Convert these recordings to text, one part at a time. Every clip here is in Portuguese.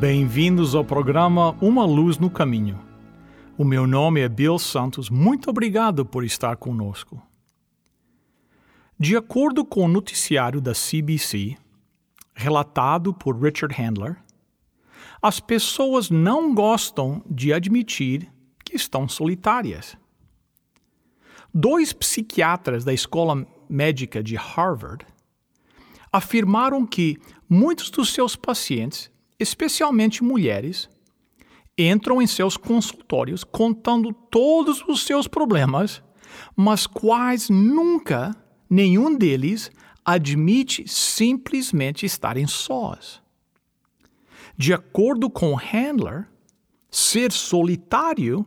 Bem-vindos ao programa Uma Luz no Caminho. O meu nome é Bill Santos. Muito obrigado por estar conosco. De acordo com o noticiário da CBC, relatado por Richard Handler, as pessoas não gostam de admitir que estão solitárias. Dois psiquiatras da Escola Médica de Harvard afirmaram que muitos dos seus pacientes, especialmente mulheres, entram em seus consultórios contando todos os seus problemas, mas quase nunca nenhum deles admite simplesmente estarem sós. De acordo com Handler, ser solitário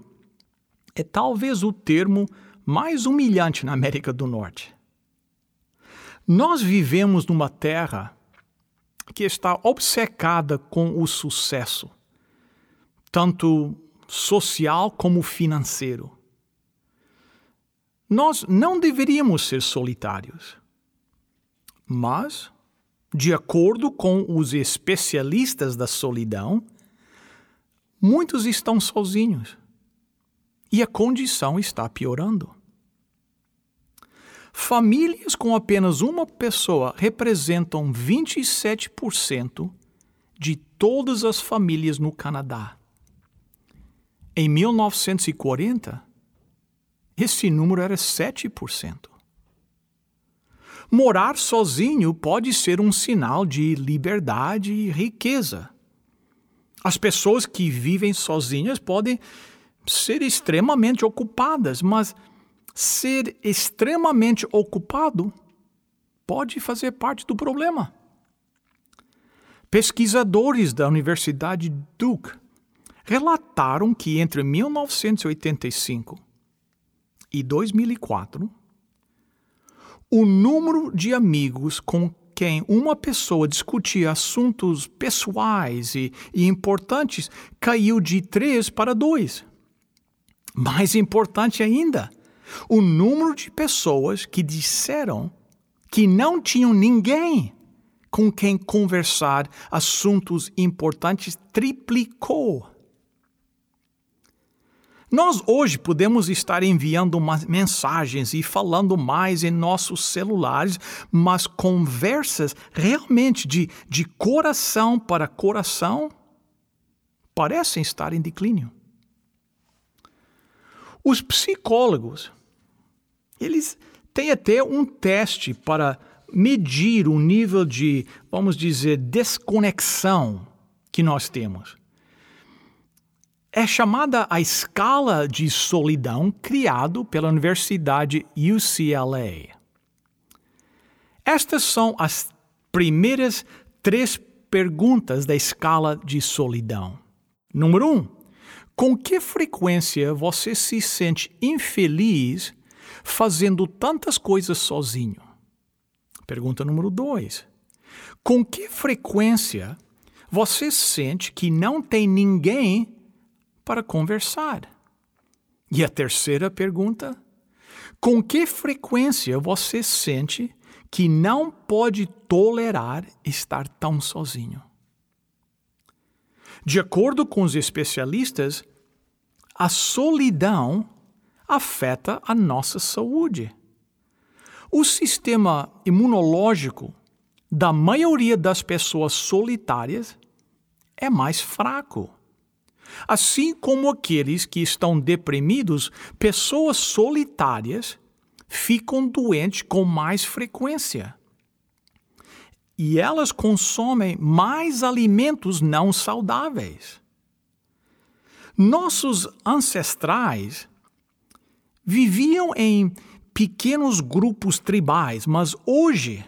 é talvez o termo mais humilhante na América do Norte. Nós vivemos numa terra que está obcecada com o sucesso tanto social como financeiro. Nós não deveríamos ser solitários. Mas, de acordo com os especialistas da solidão, muitos estão sozinhos e a condição está piorando. Famílias com apenas uma pessoa representam 27% de todas as famílias no Canadá. Em 1940, esse número era 7%. Morar sozinho pode ser um sinal de liberdade e riqueza. As pessoas que vivem sozinhas podem ser extremamente ocupadas, mas ser extremamente ocupado pode fazer parte do problema. Pesquisadores da Universidade Duke relataram que entre 1985 e 2004, o número de amigos com quem uma pessoa discutia assuntos pessoais e, e importantes caiu de 3 para 2. Mais importante ainda, o número de pessoas que disseram que não tinham ninguém com quem conversar assuntos importantes triplicou. Nós hoje podemos estar enviando mensagens e falando mais em nossos celulares, mas conversas realmente de, de coração para coração parecem estar em declínio. Os psicólogos, eles têm até um teste para medir o nível de, vamos dizer, desconexão que nós temos é chamada a escala de solidão criado pela Universidade UCLA. Estas são as primeiras três perguntas da escala de solidão. Número um, com que frequência você se sente infeliz fazendo tantas coisas sozinho? Pergunta número dois, com que frequência você sente que não tem ninguém para conversar. E a terceira pergunta: com que frequência você sente que não pode tolerar estar tão sozinho? De acordo com os especialistas, a solidão afeta a nossa saúde. O sistema imunológico da maioria das pessoas solitárias é mais fraco. Assim como aqueles que estão deprimidos, pessoas solitárias ficam doentes com mais frequência. E elas consomem mais alimentos não saudáveis. Nossos ancestrais viviam em pequenos grupos tribais, mas hoje,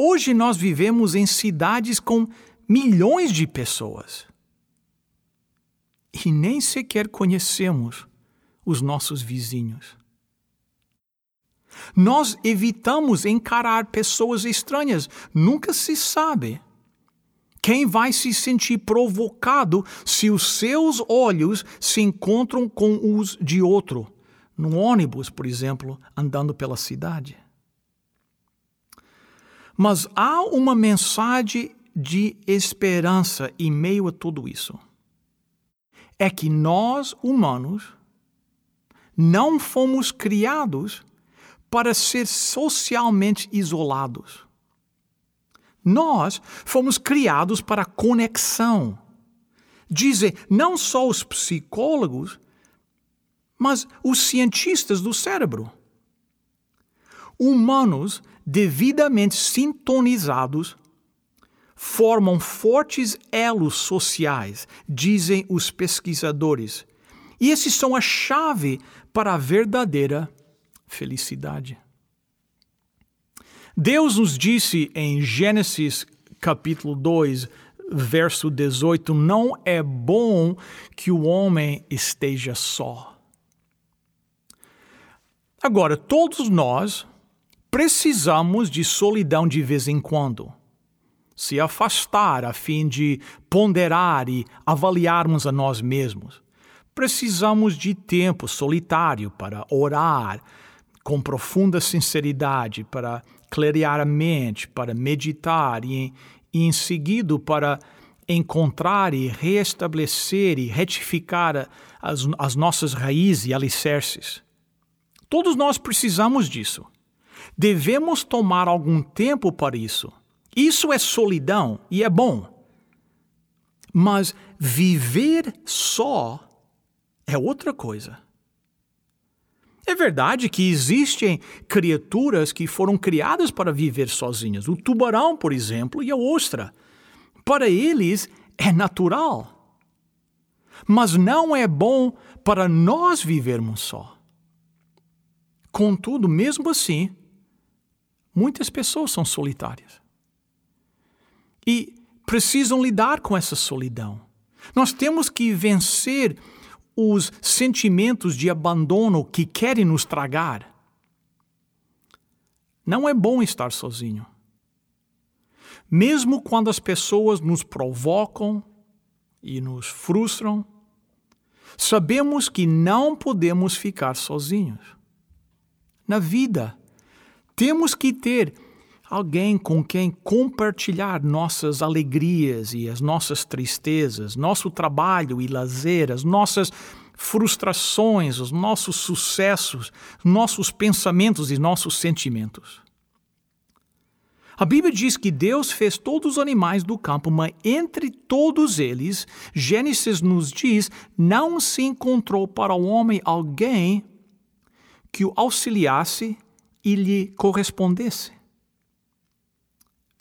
Hoje nós vivemos em cidades com milhões de pessoas e nem sequer conhecemos os nossos vizinhos. Nós evitamos encarar pessoas estranhas, nunca se sabe. Quem vai se sentir provocado se os seus olhos se encontram com os de outro, no ônibus, por exemplo, andando pela cidade? Mas há uma mensagem de esperança em meio a tudo isso. É que nós, humanos, não fomos criados para ser socialmente isolados. Nós fomos criados para conexão. Dizem não só os psicólogos, mas os cientistas do cérebro. Humanos devidamente sintonizados, formam fortes elos sociais, dizem os pesquisadores. E esses são a chave para a verdadeira felicidade. Deus nos disse em Gênesis capítulo 2, verso 18: Não é bom que o homem esteja só. Agora, todos nós precisamos de solidão de vez em quando. Se afastar a fim de ponderar e avaliarmos a nós mesmos. Precisamos de tempo solitário para orar com profunda sinceridade, para clarear a mente, para meditar e, em seguida para encontrar e restabelecer e retificar as, as nossas raízes e alicerces. Todos nós precisamos disso. Devemos tomar algum tempo para isso. Isso é solidão e é bom. Mas viver só é outra coisa. É verdade que existem criaturas que foram criadas para viver sozinhas. O tubarão, por exemplo, e a ostra. Para eles é natural. Mas não é bom para nós vivermos só. Contudo, mesmo assim, Muitas pessoas são solitárias e precisam lidar com essa solidão. Nós temos que vencer os sentimentos de abandono que querem nos tragar. Não é bom estar sozinho. Mesmo quando as pessoas nos provocam e nos frustram, sabemos que não podemos ficar sozinhos. Na vida, temos que ter alguém com quem compartilhar nossas alegrias e as nossas tristezas, nosso trabalho e lazer, as nossas frustrações, os nossos sucessos, nossos pensamentos e nossos sentimentos. A Bíblia diz que Deus fez todos os animais do campo, mas entre todos eles, Gênesis nos diz, não se encontrou para o homem alguém que o auxiliasse e lhe correspondesse.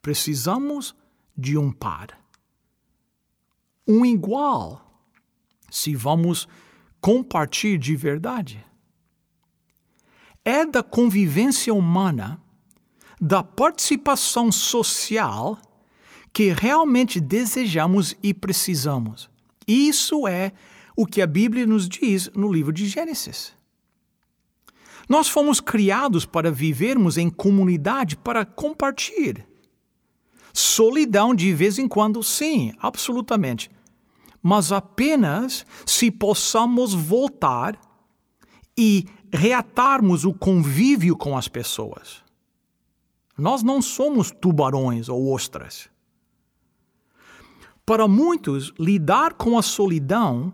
Precisamos de um par, um igual, se vamos compartilhar de verdade. É da convivência humana, da participação social, que realmente desejamos e precisamos. Isso é o que a Bíblia nos diz no livro de Gênesis. Nós fomos criados para vivermos em comunidade, para compartilhar. Solidão de vez em quando, sim, absolutamente. Mas apenas se possamos voltar e reatarmos o convívio com as pessoas. Nós não somos tubarões ou ostras. Para muitos, lidar com a solidão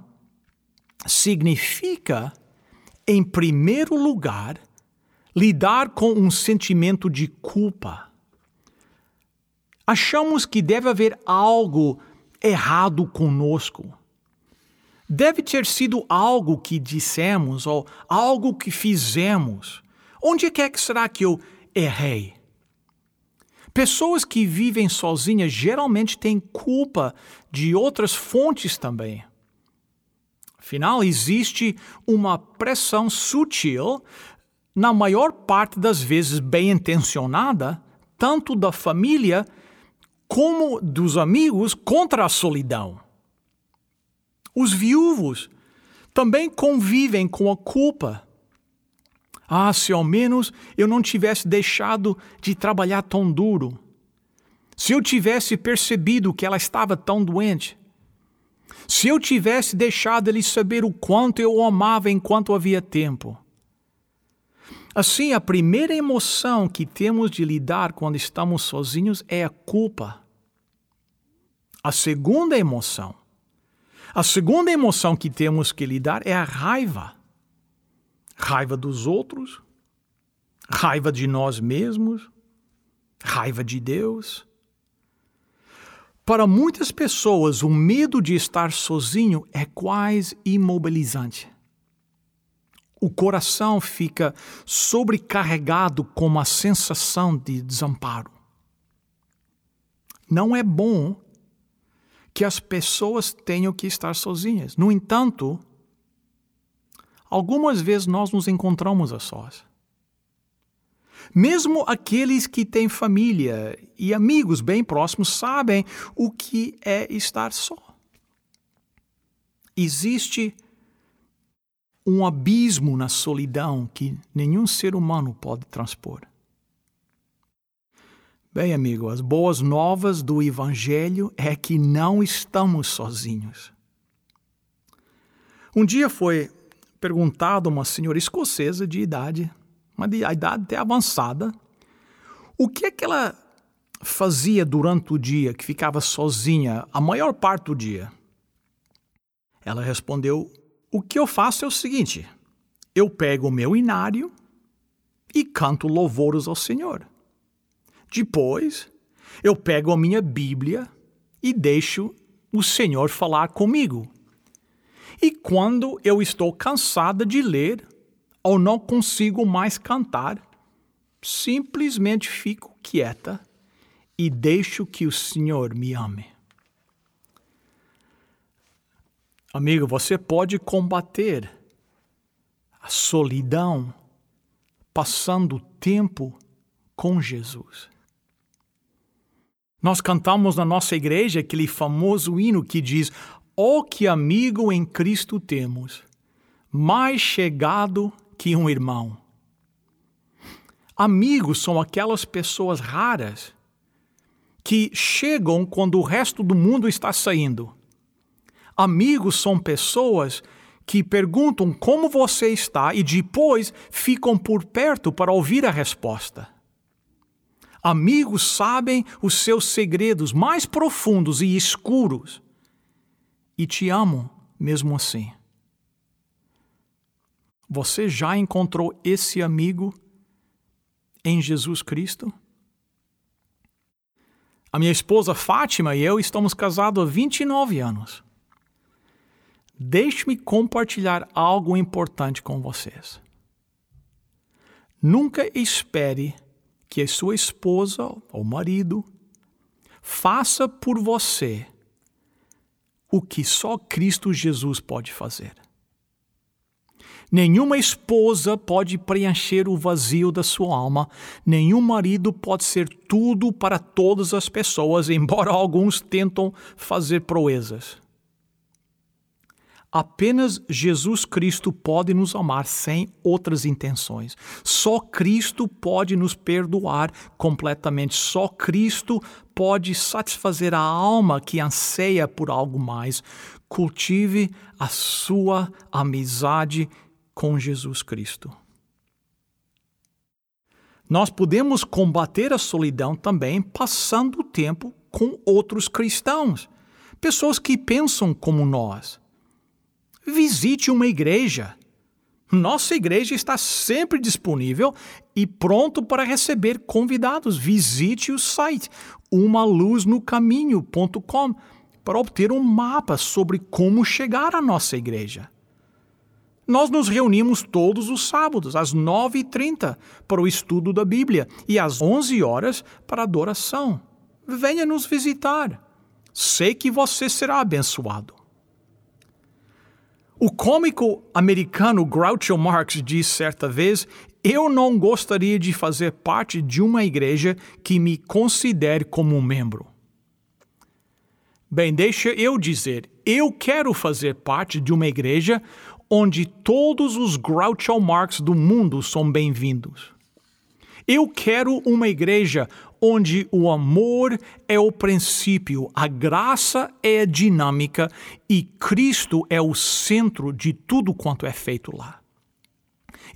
significa em primeiro lugar, lidar com um sentimento de culpa. Achamos que deve haver algo errado conosco. Deve ter sido algo que dissemos ou algo que fizemos. Onde é que será que eu errei? Pessoas que vivem sozinhas geralmente têm culpa de outras fontes também. Afinal, existe uma pressão sutil, na maior parte das vezes bem intencionada, tanto da família como dos amigos contra a solidão. Os viúvos também convivem com a culpa. Ah, se ao menos eu não tivesse deixado de trabalhar tão duro. Se eu tivesse percebido que ela estava tão doente. Se eu tivesse deixado ele saber o quanto eu o amava enquanto havia tempo. Assim, a primeira emoção que temos de lidar quando estamos sozinhos é a culpa. A segunda emoção a segunda emoção que temos que lidar é a raiva. Raiva dos outros, raiva de nós mesmos, raiva de Deus. Para muitas pessoas, o medo de estar sozinho é quase imobilizante. O coração fica sobrecarregado com uma sensação de desamparo. Não é bom que as pessoas tenham que estar sozinhas. No entanto, algumas vezes nós nos encontramos a sós. Mesmo aqueles que têm família e amigos bem próximos sabem o que é estar só. Existe um abismo na solidão que nenhum ser humano pode transpor. Bem, amigo, as boas novas do Evangelho é que não estamos sozinhos. Um dia foi perguntado a uma senhora escocesa de idade, uma de idade até avançada, o que é que ela fazia durante o dia que ficava sozinha a maior parte do dia. Ela respondeu: O que eu faço é o seguinte: eu pego o meu inário e canto louvores ao Senhor. Depois, eu pego a minha Bíblia e deixo o Senhor falar comigo. E quando eu estou cansada de ler ou não consigo mais cantar, simplesmente fico quieta e deixo que o Senhor me ame. Amigo, você pode combater a solidão passando tempo com Jesus. Nós cantamos na nossa igreja aquele famoso hino que diz: Oh, que amigo em Cristo temos, mais chegado que um irmão. Amigos são aquelas pessoas raras que chegam quando o resto do mundo está saindo. Amigos são pessoas que perguntam como você está e depois ficam por perto para ouvir a resposta. Amigos sabem os seus segredos mais profundos e escuros e te amam mesmo assim. Você já encontrou esse amigo em Jesus Cristo? A minha esposa Fátima e eu estamos casados há 29 anos. Deixe-me compartilhar algo importante com vocês. Nunca espere que a sua esposa ou marido faça por você o que só Cristo Jesus pode fazer. Nenhuma esposa pode preencher o vazio da sua alma, nenhum marido pode ser tudo para todas as pessoas, embora alguns tentam fazer proezas. Apenas Jesus Cristo pode nos amar sem outras intenções. Só Cristo pode nos perdoar completamente. Só Cristo pode satisfazer a alma que anseia por algo mais. Cultive a sua amizade com Jesus Cristo. Nós podemos combater a solidão também passando o tempo com outros cristãos, pessoas que pensam como nós visite uma igreja. Nossa igreja está sempre disponível e pronto para receber convidados. Visite o site umaluznocaminho.com para obter um mapa sobre como chegar à nossa igreja. Nós nos reunimos todos os sábados, às 9h30, para o estudo da Bíblia e às 11 horas para adoração. Venha nos visitar. Sei que você será abençoado. O cômico americano Groucho Marx disse certa vez: Eu não gostaria de fazer parte de uma igreja que me considere como um membro. Bem, deixa eu dizer, eu quero fazer parte de uma igreja onde todos os Groucho Marx do mundo são bem-vindos. Eu quero uma igreja onde o amor é o princípio, a graça é a dinâmica e Cristo é o centro de tudo quanto é feito lá.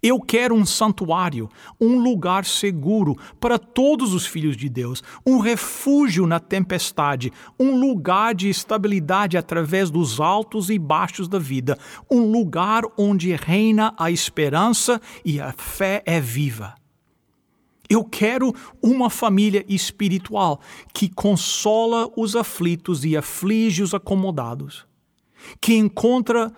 Eu quero um santuário, um lugar seguro para todos os filhos de Deus, um refúgio na tempestade, um lugar de estabilidade através dos altos e baixos da vida, um lugar onde reina a esperança e a fé é viva. Eu quero uma família espiritual que consola os aflitos e aflige os acomodados, que encontra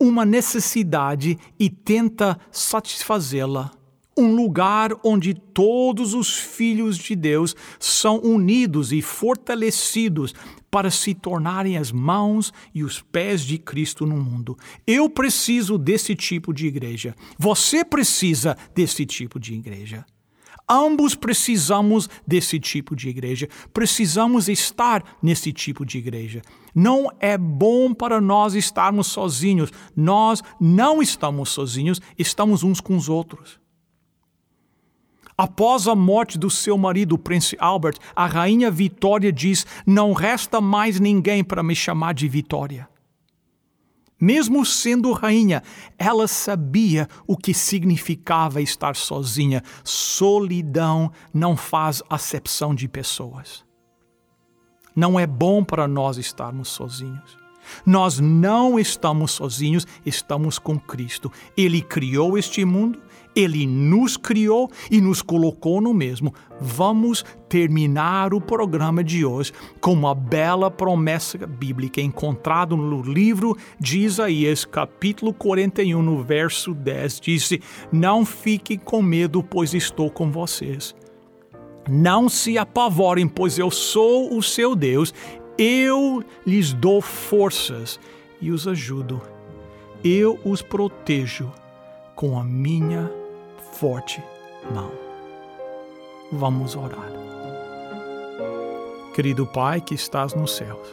uma necessidade e tenta satisfazê-la. Um lugar onde todos os filhos de Deus são unidos e fortalecidos para se tornarem as mãos e os pés de Cristo no mundo. Eu preciso desse tipo de igreja. Você precisa desse tipo de igreja. Ambos precisamos desse tipo de igreja, precisamos estar nesse tipo de igreja. Não é bom para nós estarmos sozinhos, nós não estamos sozinhos, estamos uns com os outros. Após a morte do seu marido, o príncipe Albert, a rainha Vitória diz: Não resta mais ninguém para me chamar de Vitória. Mesmo sendo rainha, ela sabia o que significava estar sozinha. Solidão não faz acepção de pessoas. Não é bom para nós estarmos sozinhos. Nós não estamos sozinhos, estamos com Cristo. Ele criou este mundo, ele nos criou e nos colocou no mesmo. Vamos terminar o programa de hoje com uma bela promessa bíblica encontrada no livro de Isaías, capítulo 41, no verso 10. Disse: Não fiquem com medo, pois estou com vocês. Não se apavorem, pois eu sou o seu Deus. Eu lhes dou forças e os ajudo. Eu os protejo com a minha forte mão. Vamos orar. Querido Pai que estás nos céus,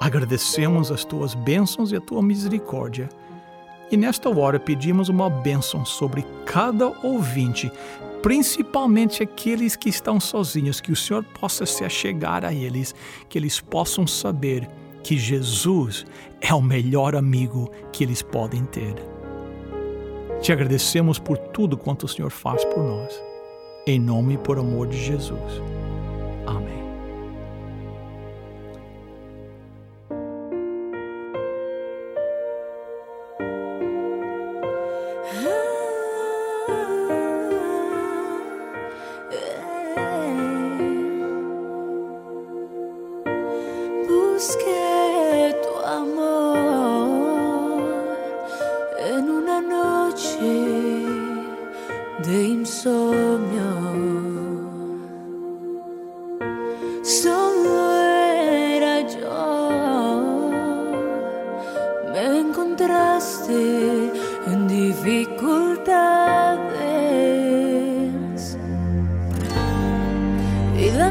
agradecemos as tuas bênçãos e a tua misericórdia. E nesta hora pedimos uma bênção sobre cada ouvinte, principalmente aqueles que estão sozinhos, que o Senhor possa se achegar a eles, que eles possam saber que Jesus é o melhor amigo que eles podem ter. Te agradecemos por tudo quanto o Senhor faz por nós. Em nome e por amor de Jesus.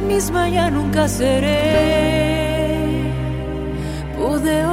Misma ya nunca seré. Pude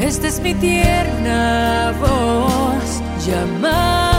Esta es mi tierna voz llamándote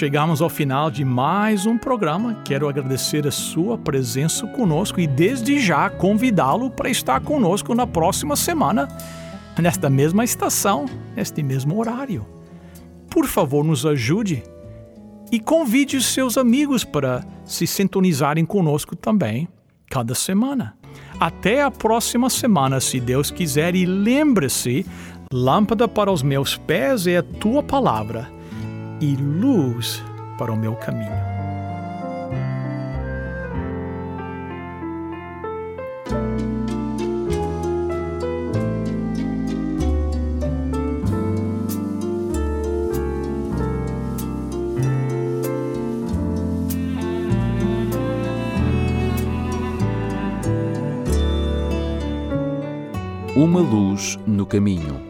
chegamos ao final de mais um programa. Quero agradecer a sua presença conosco e desde já convidá-lo para estar conosco na próxima semana, nesta mesma estação, neste mesmo horário. Por favor, nos ajude e convide os seus amigos para se sintonizarem conosco também, cada semana. Até a próxima semana, se Deus quiser, e lembre-se: lâmpada para os meus pés é a tua palavra e luz para o meu caminho. Uma luz no caminho.